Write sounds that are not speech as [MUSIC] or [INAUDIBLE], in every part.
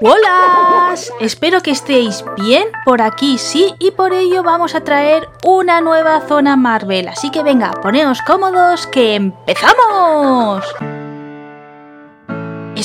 Hola, espero que estéis bien por aquí sí y por ello vamos a traer una nueva zona Marvel, así que venga, poneos cómodos que empezamos.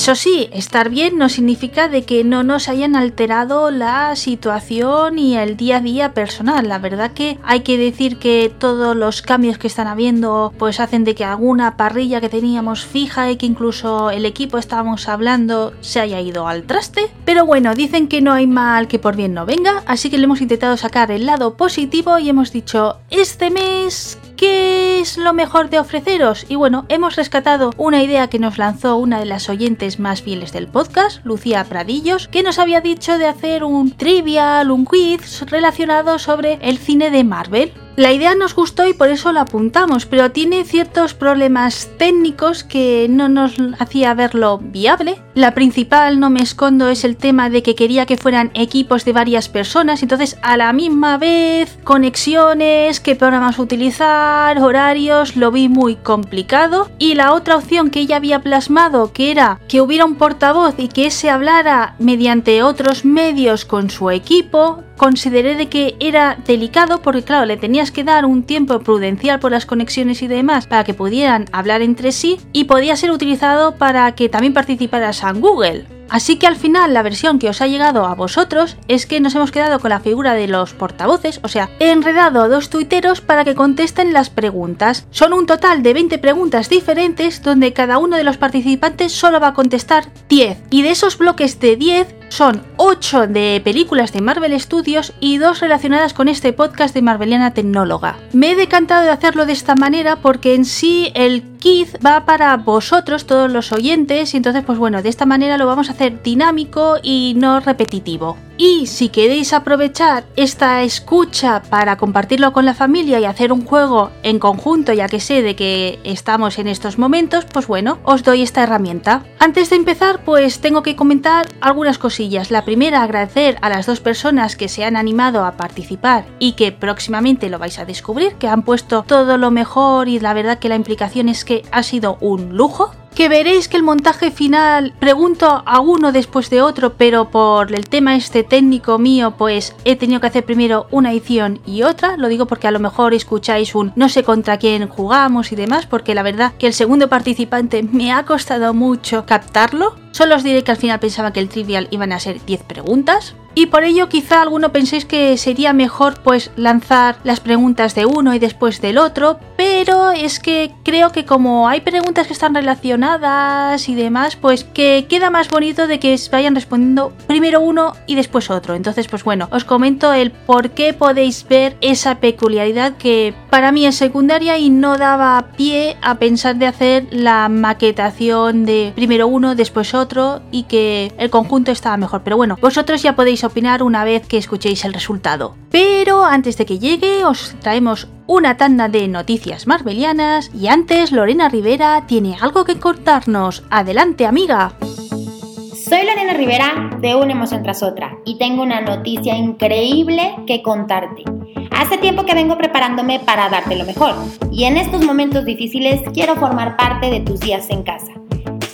Eso sí, estar bien no significa de que no nos hayan alterado la situación y el día a día personal. La verdad que hay que decir que todos los cambios que están habiendo pues hacen de que alguna parrilla que teníamos fija y que incluso el equipo estábamos hablando se haya ido al traste. Pero bueno, dicen que no hay mal que por bien no venga, así que le hemos intentado sacar el lado positivo y hemos dicho, este mes ¿Qué es lo mejor de ofreceros? Y bueno, hemos rescatado una idea que nos lanzó una de las oyentes más fieles del podcast, Lucía Pradillos, que nos había dicho de hacer un trivial, un quiz relacionado sobre el cine de Marvel. La idea nos gustó y por eso la apuntamos, pero tiene ciertos problemas técnicos que no nos hacía verlo viable. La principal, no me escondo, es el tema de que quería que fueran equipos de varias personas, entonces a la misma vez conexiones, qué programas utilizar, horarios, lo vi muy complicado. Y la otra opción que ella había plasmado, que era que hubiera un portavoz y que ese hablara mediante otros medios con su equipo, consideré de que era delicado porque claro, le que dar un tiempo prudencial por las conexiones y demás para que pudieran hablar entre sí y podía ser utilizado para que también participara San Google. Así que al final la versión que os ha llegado a vosotros es que nos hemos quedado con la figura de los portavoces, o sea, he enredado a dos tuiteros para que contesten las preguntas. Son un total de 20 preguntas diferentes donde cada uno de los participantes solo va a contestar 10 y de esos bloques de 10 son 8 de películas de Marvel Studios y 2 relacionadas con este podcast de Marveliana Tecnóloga. Me he decantado de hacerlo de esta manera porque en sí el kit va para vosotros, todos los oyentes, y entonces pues bueno, de esta manera lo vamos a hacer dinámico y no repetitivo. Y si queréis aprovechar esta escucha para compartirlo con la familia y hacer un juego en conjunto, ya que sé de que estamos en estos momentos, pues bueno, os doy esta herramienta. Antes de empezar, pues tengo que comentar algunas cosillas. La primera, agradecer a las dos personas que se han animado a participar y que próximamente lo vais a descubrir, que han puesto todo lo mejor y la verdad que la implicación es que ha sido un lujo que veréis que el montaje final pregunto a uno después de otro, pero por el tema este técnico mío, pues he tenido que hacer primero una edición y otra. Lo digo porque a lo mejor escucháis un no sé contra quién jugamos y demás, porque la verdad que el segundo participante [LAUGHS] me ha costado mucho captarlo. Solo os diré que al final pensaba que el trivial iban a ser 10 preguntas, y por ello quizá alguno penséis que sería mejor pues lanzar las preguntas de uno y después del otro, pero es que creo que como hay preguntas que están relacionadas y demás, pues que queda más bonito de que vayan respondiendo primero uno y después otro. Entonces pues bueno, os comento el por qué podéis ver esa peculiaridad que para mí es secundaria y no daba pie a pensar de hacer la maquetación de primero uno, después otro y que el conjunto estaba mejor. Pero bueno, vosotros ya podéis opinar una vez que escuchéis el resultado. Pero antes de que llegue os traemos una tanda de noticias marvelianas y antes Lorena Rivera tiene algo que contarnos. Adelante amiga. Soy Lorena Rivera de Una Emoción tras otra y tengo una noticia increíble que contarte. Hace tiempo que vengo preparándome para darte lo mejor y en estos momentos difíciles quiero formar parte de tus días en casa.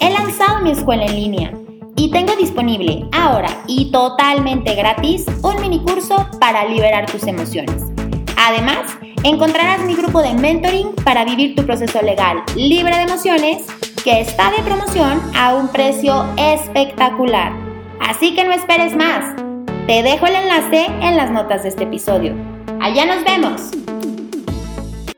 He lanzado mi escuela en línea tengo disponible ahora y totalmente gratis un mini curso para liberar tus emociones. Además, encontrarás mi grupo de mentoring para vivir tu proceso legal libre de emociones que está de promoción a un precio espectacular. Así que no esperes más. Te dejo el enlace en las notas de este episodio. Allá nos vemos.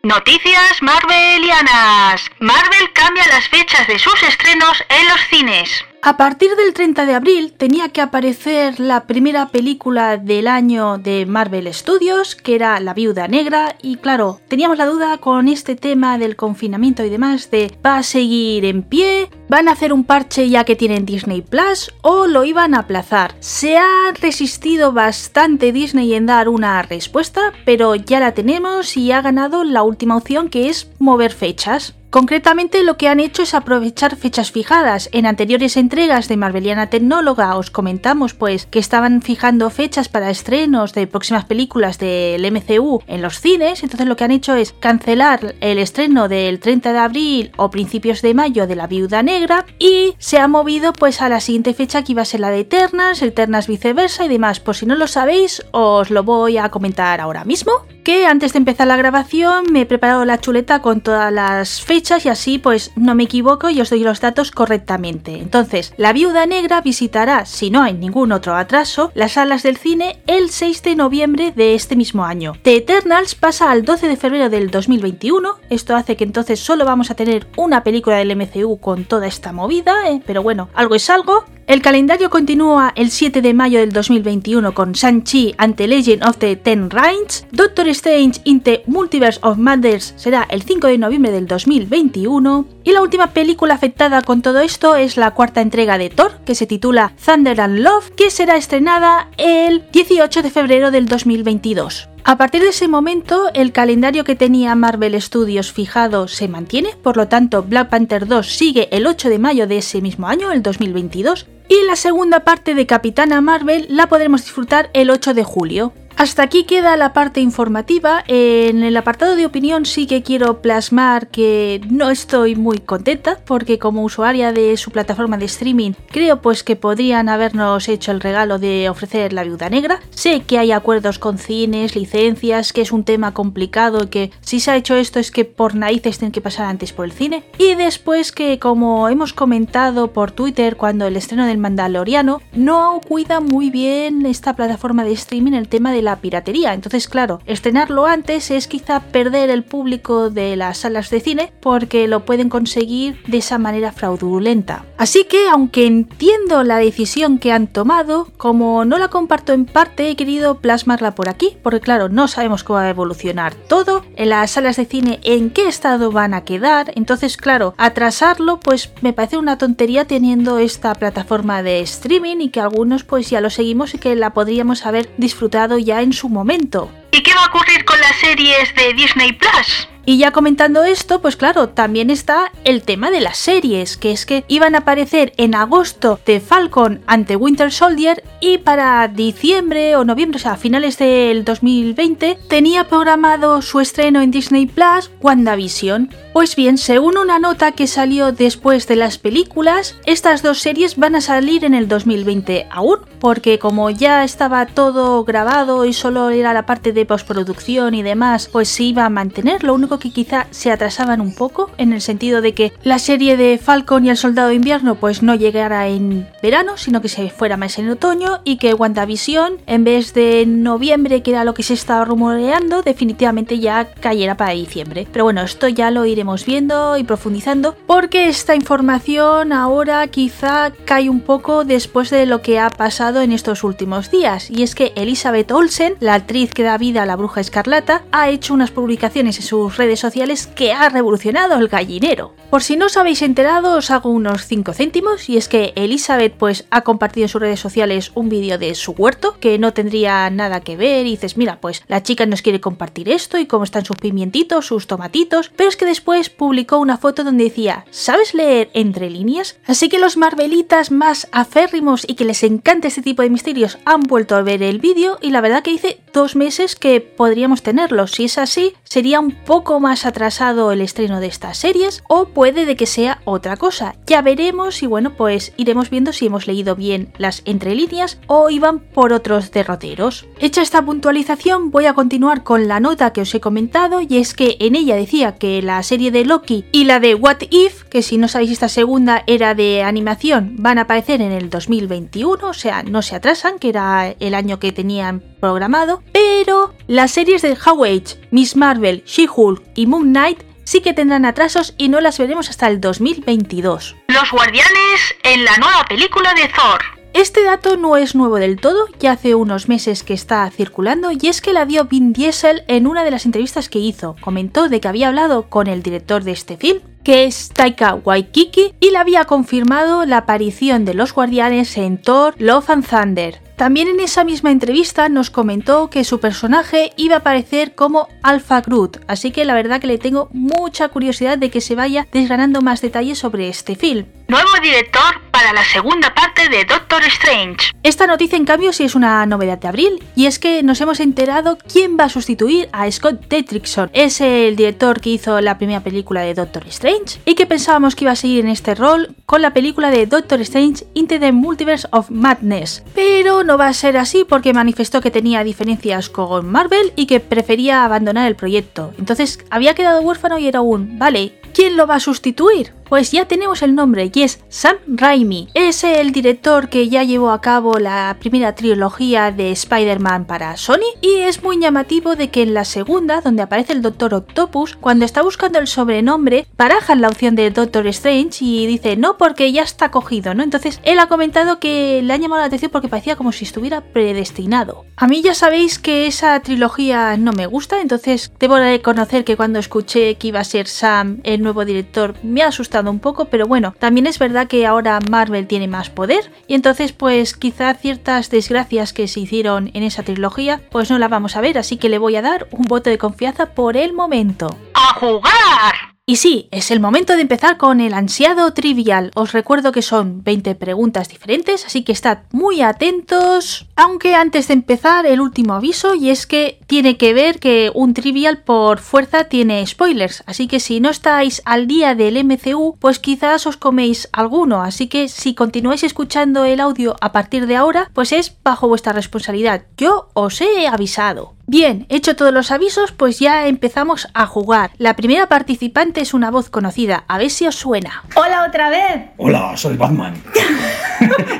Noticias Marvelianas. Marvel cambia las fechas de sus estrenos en los cines. A partir del 30 de abril tenía que aparecer la primera película del año de Marvel Studios, que era La Viuda Negra, y claro, teníamos la duda con este tema del confinamiento y demás de ¿va a seguir en pie? ¿Van a hacer un parche ya que tienen Disney Plus? ¿O lo iban a aplazar? Se ha resistido bastante Disney en dar una respuesta, pero ya la tenemos y ha ganado la última opción que es mover fechas. Concretamente lo que han hecho es aprovechar fechas fijadas. En anteriores entregas de Marveliana Tecnóloga os comentamos pues que estaban fijando fechas para estrenos de próximas películas del MCU en los cines, entonces lo que han hecho es cancelar el estreno del 30 de abril o principios de mayo de La Viuda Negra y se ha movido pues a la siguiente fecha que iba a ser la de Eternas, Eternas viceversa y demás. Por si no lo sabéis, os lo voy a comentar ahora mismo que antes de empezar la grabación me he preparado la chuleta con todas las fechas y así pues no me equivoco y os doy los datos correctamente. Entonces, la viuda negra visitará, si no hay ningún otro atraso, las salas del cine el 6 de noviembre de este mismo año. The Eternals pasa al 12 de febrero del 2021, esto hace que entonces solo vamos a tener una película del MCU con toda esta movida, ¿eh? pero bueno, algo es algo. El calendario continúa el 7 de mayo del 2021 con Shang-Chi ante Legend of the Ten Rings, Doctor Strange in the Multiverse of Madness será el 5 de noviembre del 2021 y la última película afectada con todo esto es la cuarta entrega de Thor que se titula Thunder and Love que será estrenada el 18 de febrero del 2022. A partir de ese momento, el calendario que tenía Marvel Studios fijado se mantiene, por lo tanto, Black Panther 2 sigue el 8 de mayo de ese mismo año, el 2022, y la segunda parte de Capitana Marvel la podremos disfrutar el 8 de julio. Hasta aquí queda la parte informativa. En el apartado de opinión sí que quiero plasmar que no estoy muy contenta porque como usuaria de su plataforma de streaming creo pues que podrían habernos hecho el regalo de ofrecer la viuda negra. Sé que hay acuerdos con cines, licencias, que es un tema complicado que si se ha hecho esto es que por narices tienen que pasar antes por el cine. Y después que como hemos comentado por Twitter cuando el estreno del Mandaloriano no cuida muy bien esta plataforma de streaming el tema de la piratería. Entonces, claro, estrenarlo antes es quizá perder el público de las salas de cine porque lo pueden conseguir de esa manera fraudulenta. Así que, aunque entiendo la decisión que han tomado, como no la comparto en parte, he querido plasmarla por aquí, porque claro, no sabemos cómo va a evolucionar todo, en las salas de cine en qué estado van a quedar, entonces claro, atrasarlo pues me parece una tontería teniendo esta plataforma de streaming y que algunos pues ya lo seguimos y que la podríamos haber disfrutado ya en su momento. ¿Y qué va a ocurrir con las series de Disney Plus? Y ya comentando esto, pues claro, también está el tema de las series, que es que iban a aparecer en agosto de Falcon ante Winter Soldier y para diciembre o noviembre, o sea, a finales del 2020, tenía programado su estreno en Disney Plus WandaVision. Pues bien, según una nota que salió después de las películas, estas dos series van a salir en el 2020 aún, porque como ya estaba todo grabado y solo era la parte de postproducción y demás, pues se iba a mantener, lo único que quizá se atrasaban un poco, en el sentido de que la serie de Falcon y el Soldado de Invierno pues no llegara en verano, sino que se fuera más en otoño y que WandaVision, en vez de noviembre, que era lo que se estaba rumoreando, definitivamente ya cayera para diciembre. Pero bueno, esto ya lo iré viendo y profundizando porque esta información ahora quizá cae un poco después de lo que ha pasado en estos últimos días y es que Elizabeth Olsen, la actriz que da vida a la bruja escarlata, ha hecho unas publicaciones en sus redes sociales que ha revolucionado el gallinero. Por si no os habéis enterado os hago unos 5 céntimos y es que Elizabeth pues ha compartido en sus redes sociales un vídeo de su huerto que no tendría nada que ver y dices mira pues la chica nos quiere compartir esto y cómo están sus pimientitos, sus tomatitos, pero es que después publicó una foto donde decía, ¿sabes leer entre líneas? Así que los Marvelitas más aférrimos y que les encanta este tipo de misterios han vuelto a ver el vídeo y la verdad que dice dos meses que podríamos tenerlo. Si es así, sería un poco más atrasado el estreno de estas series o puede de que sea otra cosa. Ya veremos y bueno, pues iremos viendo si hemos leído bien las entre líneas o iban por otros derroteros. Hecha esta puntualización, voy a continuar con la nota que os he comentado y es que en ella decía que la serie de Loki y la de What If, que si no sabéis esta segunda era de animación, van a aparecer en el 2021, o sea, no se atrasan, que era el año que tenían programado, pero las series de Age, Miss Marvel, She-Hulk y Moon Knight sí que tendrán atrasos y no las veremos hasta el 2022. Los guardianes en la nueva película de Thor. Este dato no es nuevo del todo, ya hace unos meses que está circulando y es que la dio Vin Diesel en una de las entrevistas que hizo. Comentó de que había hablado con el director de este film, que es Taika Waikiki, y le había confirmado la aparición de los guardianes en Thor Love and Thunder. También en esa misma entrevista nos comentó que su personaje iba a aparecer como Alpha Groot, así que la verdad que le tengo mucha curiosidad de que se vaya desgranando más detalles sobre este film. Nuevo director para la segunda parte de Doctor Strange. Esta noticia en cambio sí es una novedad de abril, y es que nos hemos enterado quién va a sustituir a Scott Derrickson. Es el director que hizo la primera película de Doctor Strange y que pensábamos que iba a seguir en este rol con la película de Doctor Strange Into the Multiverse of Madness. Pero no va a ser así porque manifestó que tenía diferencias con Marvel y que prefería abandonar el proyecto. Entonces había quedado huérfano y era un, vale, ¿quién lo va a sustituir? Pues ya tenemos el nombre y es Sam Raimi. Es el director que ya llevó a cabo la primera trilogía de Spider-Man para Sony y es muy llamativo de que en la segunda, donde aparece el Doctor Octopus, cuando está buscando el sobrenombre, barajan la opción de Doctor Strange y dice no porque ya está cogido, ¿no? Entonces él ha comentado que le ha llamado la atención porque parecía como si estuviera predestinado. A mí ya sabéis que esa trilogía no me gusta, entonces debo reconocer que cuando escuché que iba a ser Sam el nuevo director me ha asustado un poco, pero bueno, también es verdad que ahora Marvel tiene más poder y entonces pues quizá ciertas desgracias que se hicieron en esa trilogía pues no la vamos a ver, así que le voy a dar un voto de confianza por el momento. ¡A jugar! Y sí, es el momento de empezar con el ansiado trivial. Os recuerdo que son 20 preguntas diferentes, así que estad muy atentos. Aunque antes de empezar, el último aviso, y es que tiene que ver que un trivial por fuerza tiene spoilers, así que si no estáis al día del MCU, pues quizás os coméis alguno, así que si continuáis escuchando el audio a partir de ahora, pues es bajo vuestra responsabilidad. Yo os he avisado. Bien, hecho todos los avisos, pues ya empezamos a jugar. La primera participante es una voz conocida, a ver si os suena. Hola otra vez. Hola, soy Batman.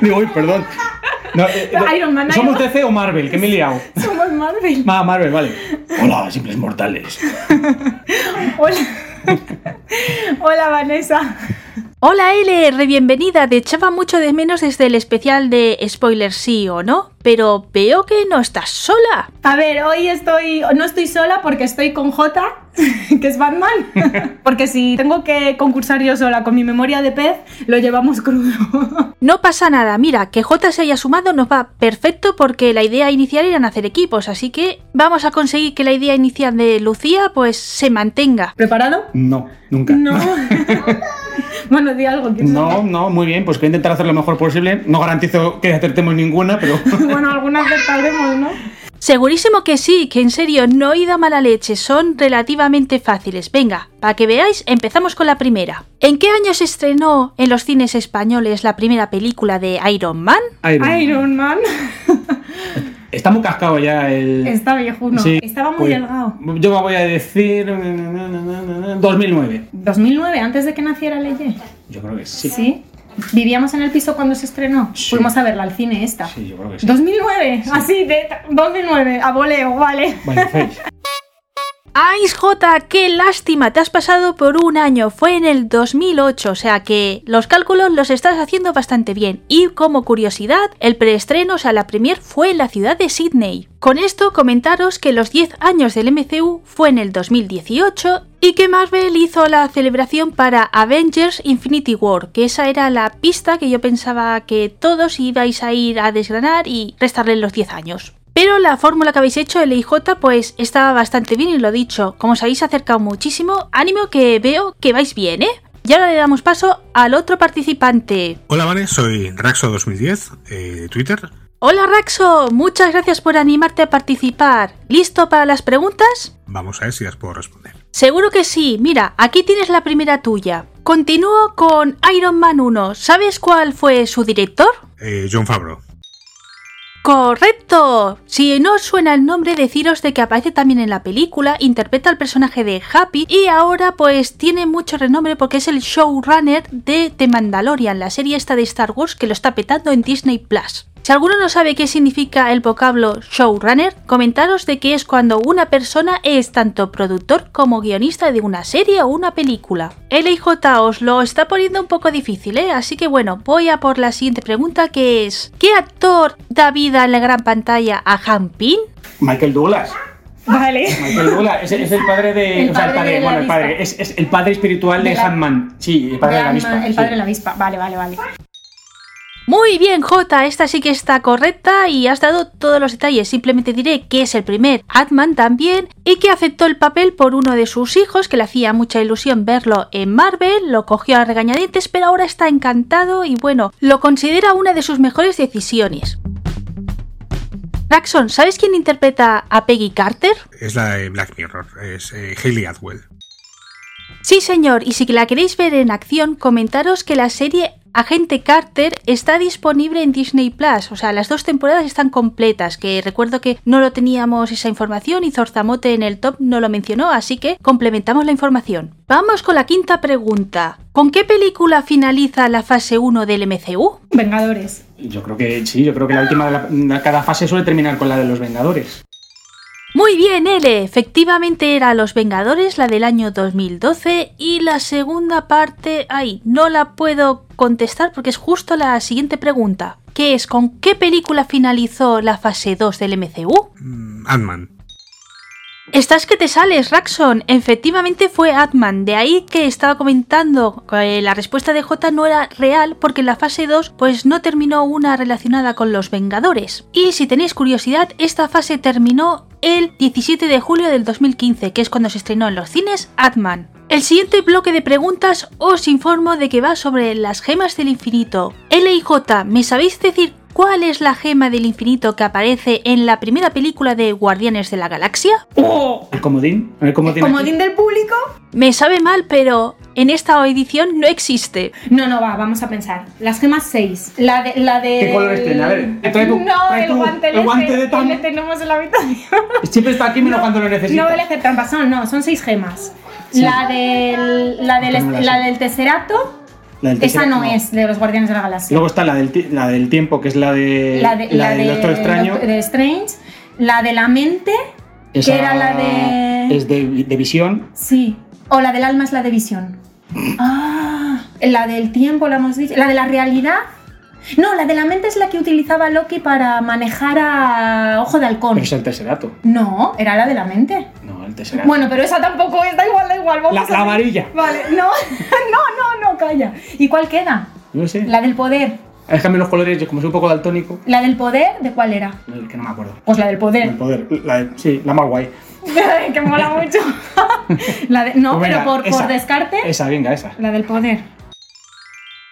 Digo, [LAUGHS] [LAUGHS] uy, perdón. No, eh, eh, Iron Man, ¿Somos Iron- DC o Marvel? Que me he liado. [LAUGHS] Somos Marvel. Ah, Marvel, vale. Hola, simples mortales. Hola. Hola Vanessa. Hola L, re bienvenida. Te echaba mucho de menos desde el especial de spoilers sí o no, pero veo que no estás sola. A ver, hoy estoy, no estoy sola porque estoy con Jota, [LAUGHS] que es Batman. [LAUGHS] Porque si tengo que concursar yo sola con mi memoria de pez, lo llevamos crudo. [LAUGHS] No pasa nada, mira, que J se haya sumado nos va perfecto porque la idea inicial era hacer equipos, así que vamos a conseguir que la idea inicial de Lucía pues se mantenga. ¿Preparado? No, nunca. No. Bueno, di algo. ¿quieres No, no, muy bien, pues voy a intentar hacer lo mejor posible. No garantizo que acertemos ninguna, pero. [LAUGHS] Bueno, algunas acertaremos, ¿no? Segurísimo que sí, que en serio no he ido a mala leche, son relativamente fáciles. Venga, para que veáis, empezamos con la primera. ¿En qué año se estrenó en los cines españoles la primera película de Iron Man? Iron. Iron Man. [LAUGHS] Está muy cascado ya el. Está viejuno. Sí, Estaba muy pues, delgado. Yo me voy a decir. 2009. 2009, antes de que naciera Leye. Yo creo que sí. Sí. ¿Vivíamos en el piso cuando se estrenó? Sí. Fuimos a verla al cine esta. Sí, yo creo que sí. 2009, así de 2009, a voleo, vale. Vale, Face. [LAUGHS] ¡Ay, J! ¡Qué lástima! Te has pasado por un año. Fue en el 2008, o sea que los cálculos los estás haciendo bastante bien. Y como curiosidad, el preestreno, o sea, la premier fue en la ciudad de Sydney. Con esto, comentaros que los 10 años del MCU fue en el 2018 y que Marvel hizo la celebración para Avengers Infinity War, que esa era la pista que yo pensaba que todos ibais a ir a desgranar y restarle los 10 años. Pero la fórmula que habéis hecho, el IJ, pues estaba bastante bien y lo dicho, como os habéis acercado muchísimo, ánimo que veo que vais bien, ¿eh? Y ahora le damos paso al otro participante. Hola, Vane, soy Raxo2010 eh, de Twitter. Hola Raxo, muchas gracias por animarte a participar. ¿Listo para las preguntas? Vamos a ver si las puedo responder. Seguro que sí, mira, aquí tienes la primera tuya. Continúo con Iron Man 1. ¿Sabes cuál fue su director? Eh, John Favreau. Correcto. Si no os suena el nombre, deciros de que aparece también en la película, interpreta al personaje de Happy y ahora pues tiene mucho renombre porque es el showrunner de The Mandalorian, la serie esta de Star Wars que lo está petando en Disney Plus. Si alguno no sabe qué significa el vocablo showrunner, comentaros de que es cuando una persona es tanto productor como guionista de una serie o una película. LIJ os lo está poniendo un poco difícil, ¿eh? Así que bueno, voy a por la siguiente pregunta que es ¿Qué actor da vida en la gran pantalla a Han Pin? Michael Douglas. Vale. Michael Douglas es, es el padre de. El o sea, el padre padre, de la bueno, el padre. Es, es el padre espiritual de, De la-. Sí, el padre de, la avispa. El padre sí. de la avispa. Vale, vale, vale. Muy bien, J, esta sí que está correcta y has dado todos los detalles. Simplemente diré que es el primer Atman también y que aceptó el papel por uno de sus hijos, que le hacía mucha ilusión verlo en Marvel, lo cogió a regañadientes, pero ahora está encantado y bueno, lo considera una de sus mejores decisiones. Raxon, ¿sabes quién interpreta a Peggy Carter? Es la de Black Mirror, es eh, Hayley Atwell. Sí, señor, y si la queréis ver en acción, comentaros que la serie Agente Carter está disponible en Disney Plus, o sea, las dos temporadas están completas, que recuerdo que no lo teníamos esa información y Zorzamote en el top no lo mencionó, así que complementamos la información. Vamos con la quinta pregunta. ¿Con qué película finaliza la fase 1 del MCU? Vengadores. Yo creo que sí, yo creo que la última de, la, de cada fase suele terminar con la de los Vengadores. Muy bien, L. Efectivamente era Los Vengadores, la del año 2012. Y la segunda parte, ay, no la puedo contestar porque es justo la siguiente pregunta. Que es, ¿con qué película finalizó la fase 2 del MCU? Mm, Ant-Man. Estás que te sales, Raxon. Efectivamente fue Atman. De ahí que estaba comentando que la respuesta de J no era real porque en la fase 2 pues no terminó una relacionada con los Vengadores. Y si tenéis curiosidad, esta fase terminó el 17 de julio del 2015, que es cuando se estrenó en los cines Atman. El siguiente bloque de preguntas os informo de que va sobre las gemas del infinito. L y J, ¿me sabéis decir ¿Cuál es la gema del infinito que aparece en la primera película de Guardianes de la Galaxia? ¡Oh! ¿El comodín? ¿El comodín, ¿El comodín del público? Me sabe mal, pero en esta edición no existe. No, no, va, vamos a pensar. Las gemas 6. La de. La de... ¿Qué colores tiene? A ver, trae tu, No, trae el tu- guante el guante de. Le tenemos en la habitación. [LAUGHS] Siempre está aquí menos cuando lo necesita. No vale hacer trampas, son, no, son seis gemas. Sí. La del. La del, No la del Tesserato. La Esa no, es de los Guardianes de la Galaxia. Luego está la del, la del tiempo, que es la de. la de, la del de, Doctor Extraño. de Strange. La de la mente. Esa que era la de. Es de, de visión. Sí. O la del alma es la de visión. Ah, la del tiempo la hemos dicho. La de la realidad. No, la de la mente es la que utilizaba Loki para manejar a Ojo de Halcón. Pero es el Tesserato. No, era la de la mente. El Tesserato. Bueno, pero esa tampoco es, da igual, da igual. Vamos La- a la amarilla. Vale, no, [LAUGHS] no, no, no, calla. ¿Y cuál queda? no sé. La del poder. Déjame los colores, yo como soy un poco daltónico, ¿La del poder? ¿De cuál era? el que no me acuerdo. Pues la del poder. El poder. La de- sí, la más guay. [LAUGHS] que mola mucho. [LAUGHS] la de, no, Pues pero venga, por, esa. por descarte, Esa, venga, esa. la del poder.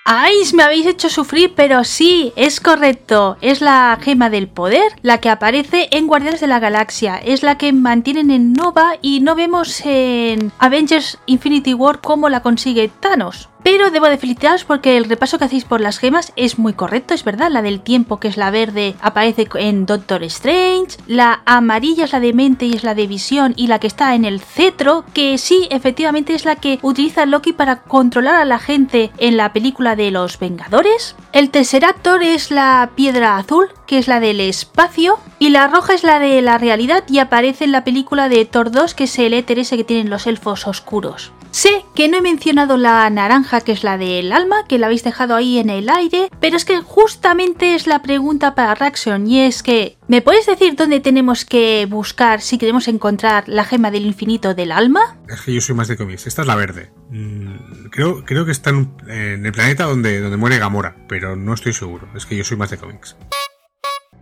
¡Ay! Me habéis hecho sufrir, pero sí, es correcto. Es la gema del poder, la que aparece en Guardianes de la Galaxia. Es la que mantienen en Nova y no vemos en Avengers Infinity War cómo la consigue Thanos. Pero debo de felicitaros porque el repaso que hacéis por las gemas es muy correcto, es verdad. La del tiempo, que es la verde, aparece en Doctor Strange. La amarilla es la de mente y es la de visión. Y la que está en el cetro, que sí, efectivamente es la que utiliza Loki para controlar a la gente en la película de los Vengadores. El Tesseractor es la piedra azul, que es la del espacio. Y la roja es la de la realidad y aparece en la película de Thor 2, que es el éter ese que tienen los elfos oscuros. Sé que no he mencionado la naranja, que es la del alma, que la habéis dejado ahí en el aire, pero es que justamente es la pregunta para Raxon, y es que, ¿me puedes decir dónde tenemos que buscar si queremos encontrar la gema del infinito del alma? Es que yo soy más de cómics. Esta es la verde. Mm, creo, creo que está en el planeta donde, donde muere Gamora, pero no estoy seguro. Es que yo soy más de cómics.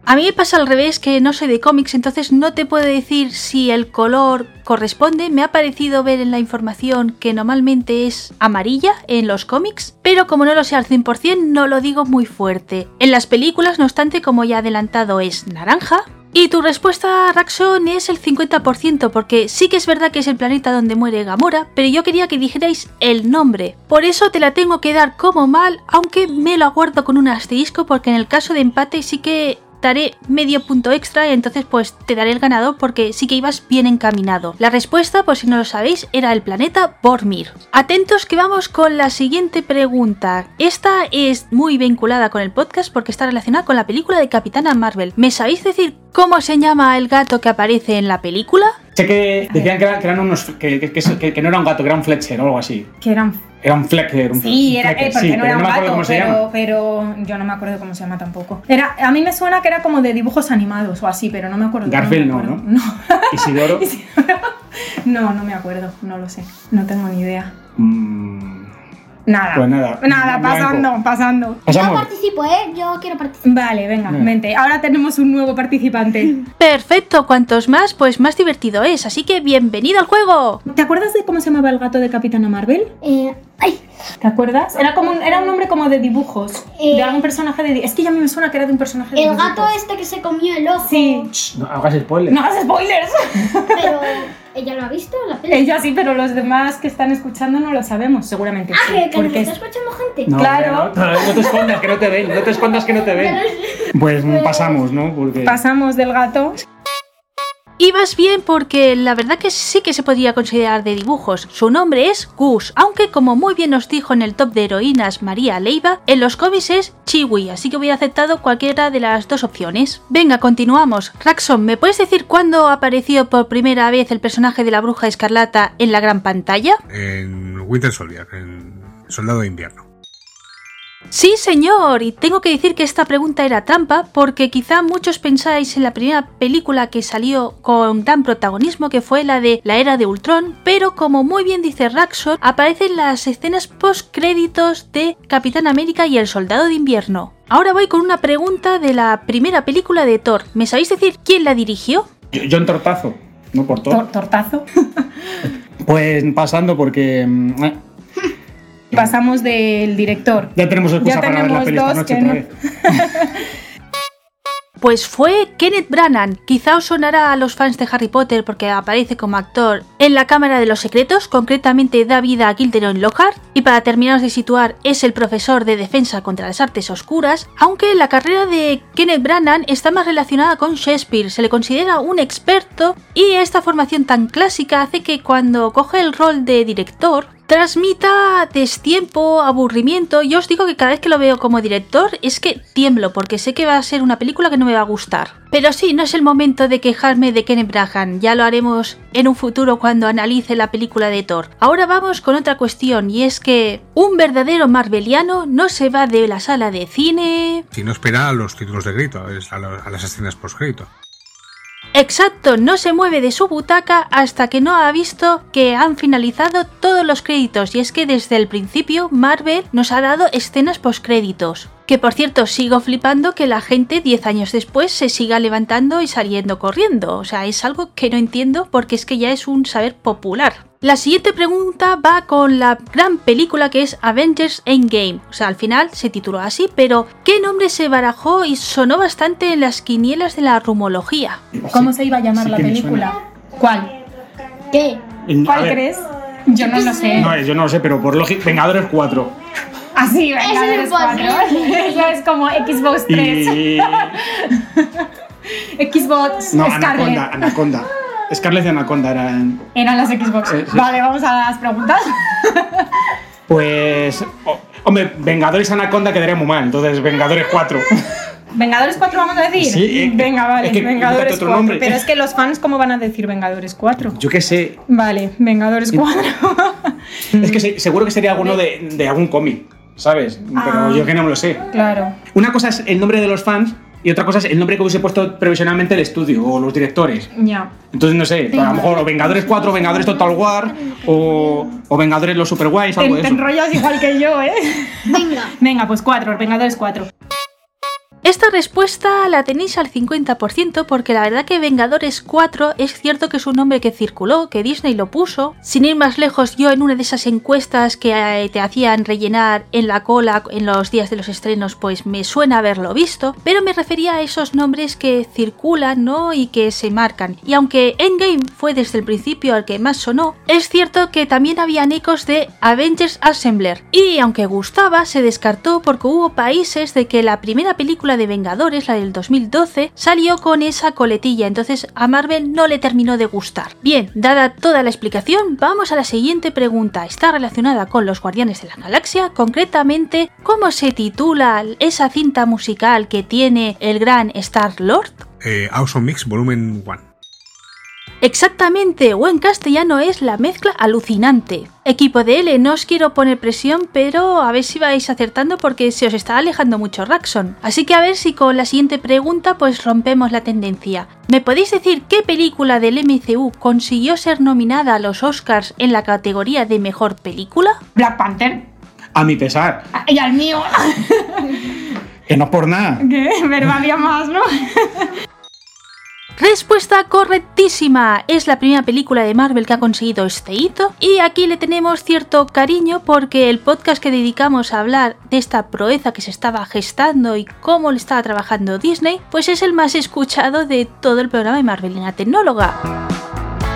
A mí me pasa al revés, que no soy de cómics, entonces no te puedo decir si el color corresponde. Me ha parecido ver en la información que normalmente es amarilla en los cómics, pero como no lo sé al 100%, no lo digo muy fuerte. En las películas, no obstante, como ya adelantado, es naranja. Y tu respuesta, Raxon, es el 50%, porque sí que es verdad que es el planeta donde muere Gamora, pero yo quería que dijerais el nombre. Por eso te la tengo que dar como mal, aunque me lo aguardo con un asterisco, porque en el caso de empate sí que daré medio punto extra y entonces pues te daré el ganador porque sí que ibas bien encaminado. La respuesta, por si no lo sabéis, era el planeta Bormir. Atentos que vamos con la siguiente pregunta. Esta es muy vinculada con el podcast porque está relacionada con la película de Capitana Marvel. ¿Me sabéis decir cómo se llama el gato que aparece en la película? Sé que decían que, era- que eran unos. Que, que- que- que- que no era un gato, que era un Fletcher o algo así. Que eran. Era un Flecker. Un Sí, era, Flecker, eh, porque sí, no era un gato, cómo se pero, llama. pero yo no me acuerdo cómo se llama tampoco. Era, a mí me suena que era como de dibujos animados o así, pero no me acuerdo. Garfield no, acuerdo. ¿no? Isidoro. Isidoro. [LAUGHS] No, no me acuerdo, no lo sé, no tengo ni idea. Mm, Nada. Pues nada. Nada, Blanco. pasando, pasando. Yo participo, ¿eh? Yo quiero participar. Vale, venga, Venga. vente. Ahora tenemos un nuevo participante. Perfecto, cuantos más, pues más divertido es, así que bienvenido al juego. ¿Te acuerdas de cómo se llamaba el gato de Capitana Marvel? Eh, ay, ¿Te acuerdas? Era como un, era un nombre como de dibujos. Eh. de algún personaje de Es que ya a mí me suena que era de un personaje de el dibujos. gato este que se comió el ojo. Sí. Shh, No hagas spoiler. No hagas spoilers. Pero, [LAUGHS] ¿ella lo ha visto? La peli? Ella sí, pero los demás que están escuchando no lo sabemos, seguramente. Ah, sí, que, que porque está es- escuchando gente. No, Claro. No, no, no te escondas, que no te ven. No te escondas, que no te ven. [LAUGHS] Pues pasamos, ¿no? Porque. pasamos del gato. Y vas bien porque la verdad que sí que se podría considerar de dibujos. Su nombre es Gus, aunque como muy bien nos dijo en el top de heroínas María Leiva, en los cómics es Chiwi, así que hubiera aceptado cualquiera de las dos opciones. Venga, continuamos. Raxon, ¿me puedes decir cuándo apareció por primera vez el personaje de la bruja escarlata en la gran pantalla? En Winter Soldier, en Soldado de Invierno. Sí, señor, y tengo que decir que esta pregunta era trampa porque quizá muchos pensáis en la primera película que salió con gran protagonismo que fue la de la era de Ultron, pero como muy bien dice Raxor, aparecen las escenas post créditos de Capitán América y el Soldado de Invierno. Ahora voy con una pregunta de la primera película de Thor. ¿Me sabéis decir quién la dirigió? John Tortazo. No por todo. Tor- tortazo. [LAUGHS] Pues pasando porque. Pasamos del director. Ya tenemos excusa Ya para ver la tenemos dos noche que otra no- vez. [LAUGHS] Pues fue Kenneth Branagh. Quizá os sonará a los fans de Harry Potter porque aparece como actor en la Cámara de los Secretos, concretamente da vida a Gilderoy Lockhart, y para terminaros de situar es el profesor de defensa contra las artes oscuras, aunque la carrera de Kenneth Branagh está más relacionada con Shakespeare, se le considera un experto y esta formación tan clásica hace que cuando coge el rol de director transmita destiempo, aburrimiento. Yo os digo que cada vez que lo veo como director es que tiemblo porque sé que va a ser una película que no me va a gustar. Pero sí, no es el momento de quejarme de Kenneth Branagh, ya lo haremos en un futuro cuando analice la película de Thor. Ahora vamos con otra cuestión y es que un verdadero marveliano no se va de la sala de cine Si no espera a los títulos de grito, a, las escenas post-crédito. Exacto, no se mueve de su butaca hasta que no ha visto que han finalizado todos los créditos y es que desde el principio Marvel nos ha dado escenas postcréditos. Que por cierto, sigo flipando que la gente 10 años después se siga levantando y saliendo corriendo. O sea, es algo que no entiendo porque es que ya es un saber popular. La siguiente pregunta va con la gran película que es Avengers Endgame. O sea, al final se tituló así, pero ¿qué nombre se barajó y sonó bastante en las quinielas de la rumología? ¿Cómo se iba a llamar Sí la película? ¿Cuál? ¿Qué? En- ¿Cuál ver, crees? Yo no lo sé. No, yo no lo sé, pero por lógica. Vengadores 4. Así, venga, Es eres cuatro. imposible. Eso [LAUGHS] es como Xbox 3. Y. [LAUGHS] Xbox No, Scarlet. Anaconda, Anaconda. Scarlet y Anaconda eran. Eran las Xbox. Sí. Vale, vamos a las preguntas. [LAUGHS] Pues. hombre, Vengadores Anaconda quedaría muy mal, entonces Vengadores 4. ¿Vengadores 4 vamos a decir? Sí, eh, Venga, vale, es que Vengadores búscate otro 4. nombre. Pero es que los fans, ¿cómo van a decir Vengadores 4? Yo qué sé. Vale, Vengadores 4. [LAUGHS] Es que se- seguro que sería alguno de, de algún cómic, ¿sabes? Ah. Pero yo que no me lo sé. claro. Una cosa es el nombre de los fans y otra cosa es el nombre que hubiese puesto previsionalmente el estudio o los directores. Ya. Entonces, no sé, a lo mejor o Vengadores 4, Vengadores Total War o, o Vengadores los Super Guays, algo Te, de te enrollas igual que yo, ¿eh? Venga. [LAUGHS] Venga, pues 4, Vengadores 4. Esta respuesta la tenéis al 50% porque la verdad que Vengadores 4 es cierto que es un nombre que circuló, que Disney lo puso. Sin ir más lejos, yo en una de esas encuestas que eh, te hacían rellenar en la cola en los días de los estrenos, pues me suena haberlo visto, pero me refería a esos nombres que circulan, ¿no? Y que se marcan. Y aunque Endgame fue desde el principio el que más sonó, es cierto que también habían ecos de Avengers Assembler. Y aunque gustaba, se descartó porque hubo países de que la primera película de Vengadores, la del 2012, salió con esa coletilla, entonces a Marvel no le terminó de gustar. Bien, dada toda la explicación, vamos a la siguiente pregunta. Está relacionada con los Guardianes de la Galaxia, concretamente, ¿cómo se titula esa cinta musical que tiene el gran Star-Lord? Eh, Awesome Mix Volumen 1. Exactamente, o en castellano es la mezcla alucinante. Equipo de L, no os quiero poner presión, pero a ver si vais acertando porque se os está alejando mucho Raxon. Así que a ver si con la siguiente pregunta pues rompemos la tendencia. ¿Me podéis decir qué película del MCU consiguió ser nominada a los Oscars en la categoría de mejor película? Black Panther. A mi pesar. Y al mío. [LAUGHS] Que no es por nada. ¿Qué? Pero había más, ¿no? [LAUGHS] Respuesta correctísima. Es la primera película de Marvel que ha conseguido este hito y aquí le tenemos cierto cariño porque el podcast que dedicamos a hablar de esta proeza que se estaba gestando y cómo le estaba trabajando Disney, pues es el más escuchado de todo el programa de Marvelina Tecnóloga.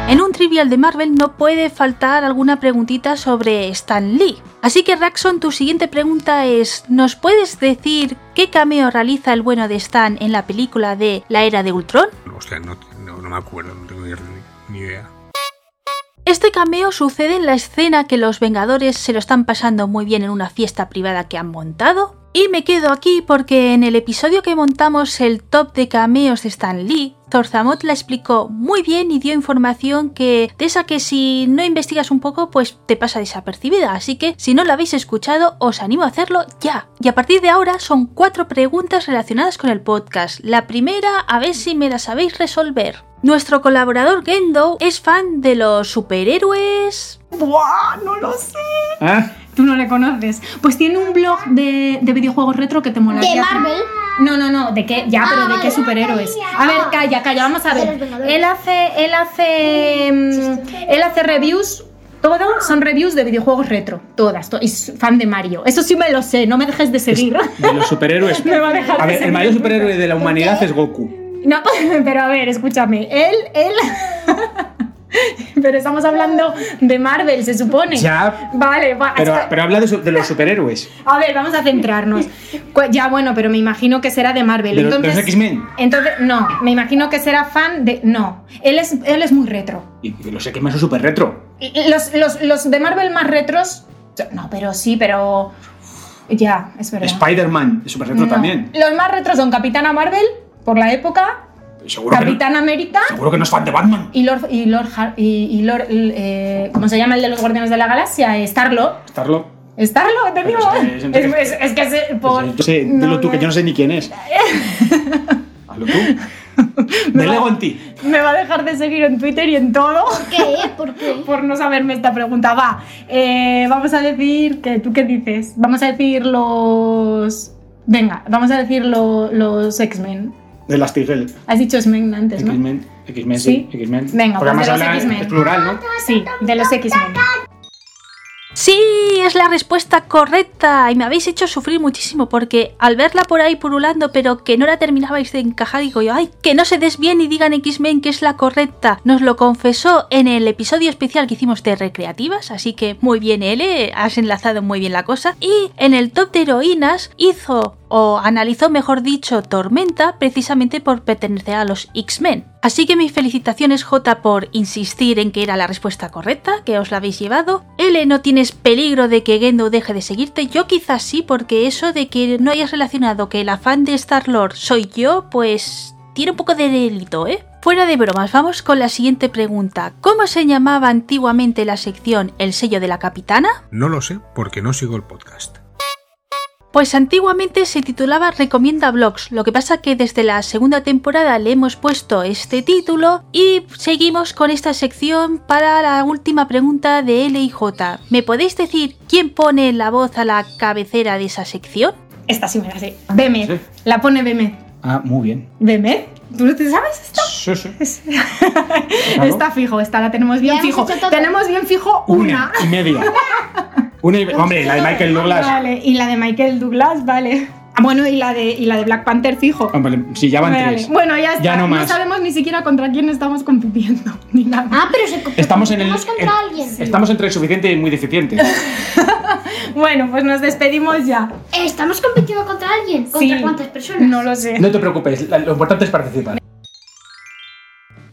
En un trivial de Marvel no puede faltar alguna preguntita sobre Stan Lee. Así que Raxon, tu siguiente pregunta es, ¿nos puedes decir qué cameo realiza el bueno de Stan en la película de La Era de Ultron? Hostia, no, no, no me acuerdo, no tengo ni, ni idea. Este cameo sucede en la escena que los Vengadores se lo están pasando muy bien en una fiesta privada que han montado. Y me quedo aquí porque en el episodio que montamos el top de cameos de Stan Lee, Zorzamot la explicó muy bien y dio información que de esa que si no investigas un poco pues te pasa desapercibida. Así que si no lo habéis escuchado os animo a hacerlo ya. Y a partir de ahora son cuatro preguntas relacionadas con el podcast. La primera a ver si me la sabéis resolver. Nuestro colaborador Gendo es fan de los superhéroes. ¡Buah! No lo sé. ¿Eh? Tú no le conoces. Pues tiene un blog de, de videojuegos retro que te mola. ¿De Marvel? No, no, no, de qué, ya, Ah, pero de vale. qué superhéroes. Ah, A ver, calla, calla, vamos a ver. Él hace, él hace, mm, él hace reviews. Todo son reviews de videojuegos retro, todas. to- y fan de Mario. Eso sí me lo sé, no me dejes de seguir. De los superhéroes. [LAUGHS] Me va a dejar A de ver, el mayor superhéroe de la humanidad es Goku. No, [LAUGHS] pero a ver, escúchame. Él, él. [LAUGHS] [LAUGHS] pero estamos hablando de Marvel, se supone. Ya. Vale, va. Pero, habla de, los superhéroes. [LAUGHS] A ver, vamos a centrarnos. Ya, bueno, pero me imagino que será de Marvel. De entonces, X-Men. Entonces, no, me imagino que será fan de. No, él es, él es muy retro. Y y los X-Men son súper retro. Los, los, los de Marvel más retros. No, pero sí, pero. Ya, es verdad. Spider-Man es súper retro No. también. Los más retros son Capitana Marvel, por la época, Seguro que, Capitán no, América seguro que no es fan de Batman. y Lord. Y Lord, Har- y, y Lord eh, ¿Cómo se llama el de los Guardianes de la Galaxia? Star-Lord. Estarlo. Star-Lord, te digo. es que- Es, es- es que se- por- Yo sé, no, dilo tú, que yo no sé ni quién es. [LAUGHS] Hazlo tú. Delego en ti. Me va a dejar de seguir en Twitter y en todo. ¿Qué? ¿Por qué? [LAUGHS] por no saberme esta pregunta. Va, eh, vamos a decir que tú qué dices. Vamos a decir los. Venga, vamos a decir lo- los X-Men. De las Tigel. Has dicho X-Men antes, ¿no? X-Men. X-Men, Sí. X-Men. Venga, Porque pues además de los X-Men. es plural, ¿no? Sí, de los X-Men. Sí, es la respuesta correcta y me habéis hecho sufrir muchísimo porque al verla por ahí purulando pero que no la terminabais de encajar digo yo, ay, que no se desvíen y digan X-Men que es la correcta. Nos lo confesó en el episodio especial que hicimos de recreativas, así que muy bien L, has enlazado muy bien la cosa. Y en el top de heroínas hizo o analizó mejor dicho Tormenta precisamente por pertenecer a los X-Men. Así que mis felicitaciones J por insistir en que era la respuesta correcta, que os la habéis llevado. L, no tienes peligro de que Gendo deje de seguirte. Yo quizás sí, porque eso de que no hayas relacionado que el afán de Star-Lord soy yo, pues tiene un poco de delito, ¿eh? Fuera de bromas, vamos con la siguiente pregunta. ¿Cómo se llamaba antiguamente la sección El sello de la capitana? No lo sé porque no sigo el podcast. Pues antiguamente se titulaba Recomienda Blogs, lo que pasa que desde la segunda temporada le hemos puesto este título y seguimos con esta sección para la última pregunta de L y J. ¿Me podéis decir quién pone la voz a la cabecera de esa sección? Esta sí me la sé. Bemet. Sí. La pone Bemet. Ah, muy bien. ¿Bemet? ¿Tú no te sabes esto? Sí, sí. [LAUGHS] Está fijo, esta la tenemos bien fijo. Tenemos bien fijo una. Una y media. [LAUGHS] Una y Hombre, la de Michael Douglas. Vale, y la de Michael Douglas, vale. Ah, bueno, y la de, y la de Black Panther, fijo. Hombre, sí, ya van Vale. tres. Bueno, ya está. Ya no más. sabemos ni siquiera contra quién estamos compitiendo, [LAUGHS] ni nada. Ah, pero se Estamos en el. contra en- alguien. Estamos entre suficiente y muy deficiente. [LAUGHS] Bueno, pues nos despedimos ya. ¿Estamos compitiendo contra alguien? ¿Contra Sí. cuántas personas? No lo sé. No te preocupes, lo importante es participar.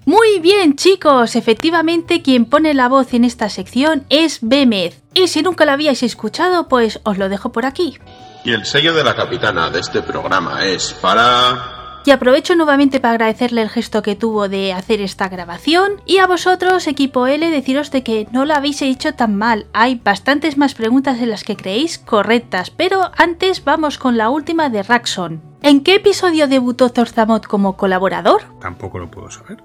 Muy bien chicos, efectivamente quien pone la voz en esta sección es Bémez. Y si nunca la habíais escuchado, pues os lo dejo por aquí. Y el sello de la capitana de este programa es para... Y aprovecho nuevamente para agradecerle el gesto que tuvo de hacer esta grabación y a vosotros, equipo L, deciros de que no lo habéis hecho tan mal. Hay bastantes más preguntas de las que creéis correctas, pero antes vamos con la última de Raxon. ¿En qué episodio debutó Zorzamot como colaborador? Tampoco lo puedo saber.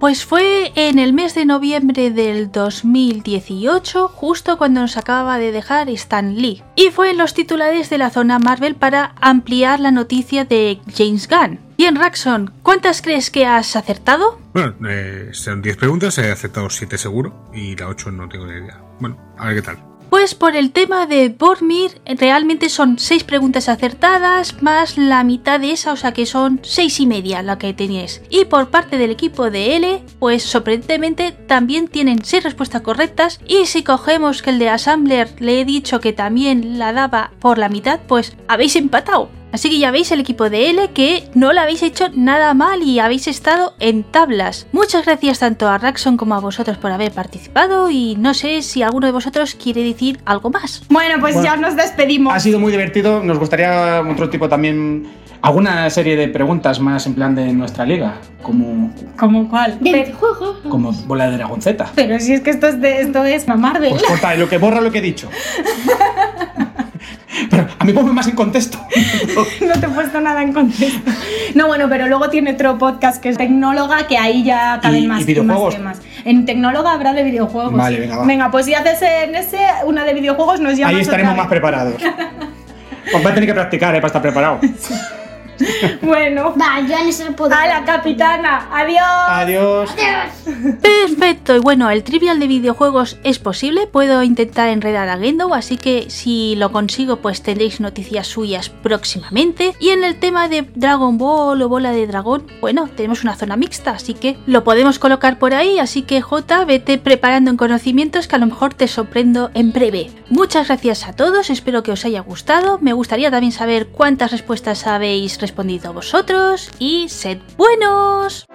Pues fue en el mes de noviembre del 2018, justo cuando nos acababa de dejar Stan Lee. Y fue en los titulares de la zona Marvel para ampliar la noticia de James Gunn. Bien, Raxon, ¿cuántas crees que has acertado? Bueno, eh, son 10 preguntas, he aceptado 7 seguro y la 8 no tengo ni idea. Bueno, a ver qué tal. Pues por el tema de Bormir, realmente son 6 preguntas acertadas más la mitad de esa, o sea que son 6 y media la que teníais. Y por parte del equipo de L, pues sorprendentemente también tienen 6 respuestas correctas. Y si cogemos que el de Assembler le he dicho que también la daba por la mitad, pues habéis empatado. Así que ya veis el equipo de L que no lo habéis hecho nada mal y habéis estado en tablas. Muchas gracias tanto a Raxon como a vosotros por haber participado y no sé si alguno de vosotros quiere decir algo más. Bueno, pues Bueno, ya nos despedimos. Ha sido muy divertido. Nos gustaría otro tipo también. Alguna serie de preguntas más en plan de nuestra liga. Como, ¿Cómo cuál? Pero, como bola de Dragón Z. pero si es que esto es, de, esto es Marvel. Pues corta, lo que borra lo que he dicho. [LAUGHS] Pero a mí ponme más en contexto. [LAUGHS] [LAUGHS] no te he puesto nada en contexto. No, bueno, pero luego tiene otro podcast que es Tecnóloga, que ahí ya caben ¿Y- más, y más temas. En Tecnóloga habrá de videojuegos. Vale, venga, va. Venga, pues si haces en ese una de videojuegos, nos llamas Ahí estaremos otra más preparados. [LAUGHS] Pues va a tener que practicar, ¿eh? Para estar preparado. [LAUGHS] Bueno, Va, yo en eso no puedo. a la capitana. Adiós. Adiós. Perfecto, y bueno, el trivial de videojuegos es posible, puedo intentar enredar a Gendo, así que si lo consigo pues tendréis noticias suyas próximamente. Y en el tema de Dragon Ball o bola de dragón, bueno, tenemos una zona mixta, así que lo podemos colocar por ahí, así que J, vete preparando en conocimientos que a lo mejor te sorprendo en breve. Muchas gracias a todos, espero que os haya gustado, me gustaría también saber cuántas respuestas habéis respondido vosotros y sed buenos.